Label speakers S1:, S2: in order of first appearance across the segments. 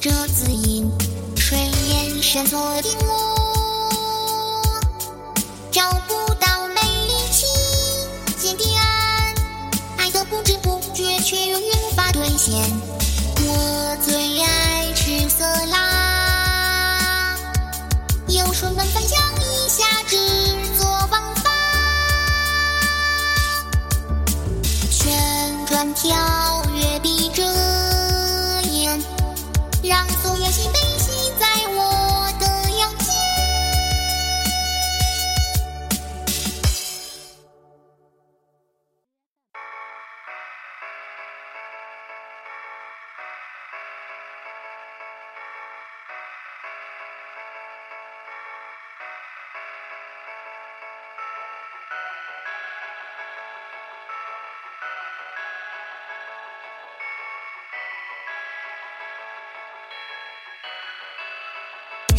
S1: 这字音，谁眼神锁定我？找不到美力，起见底暗，爱的不知不觉，却永远无法兑现。我最爱吃色拉，有谁能分？心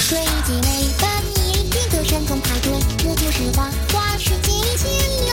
S1: 水晶美版一定的山中排队，我就是花花世界里千里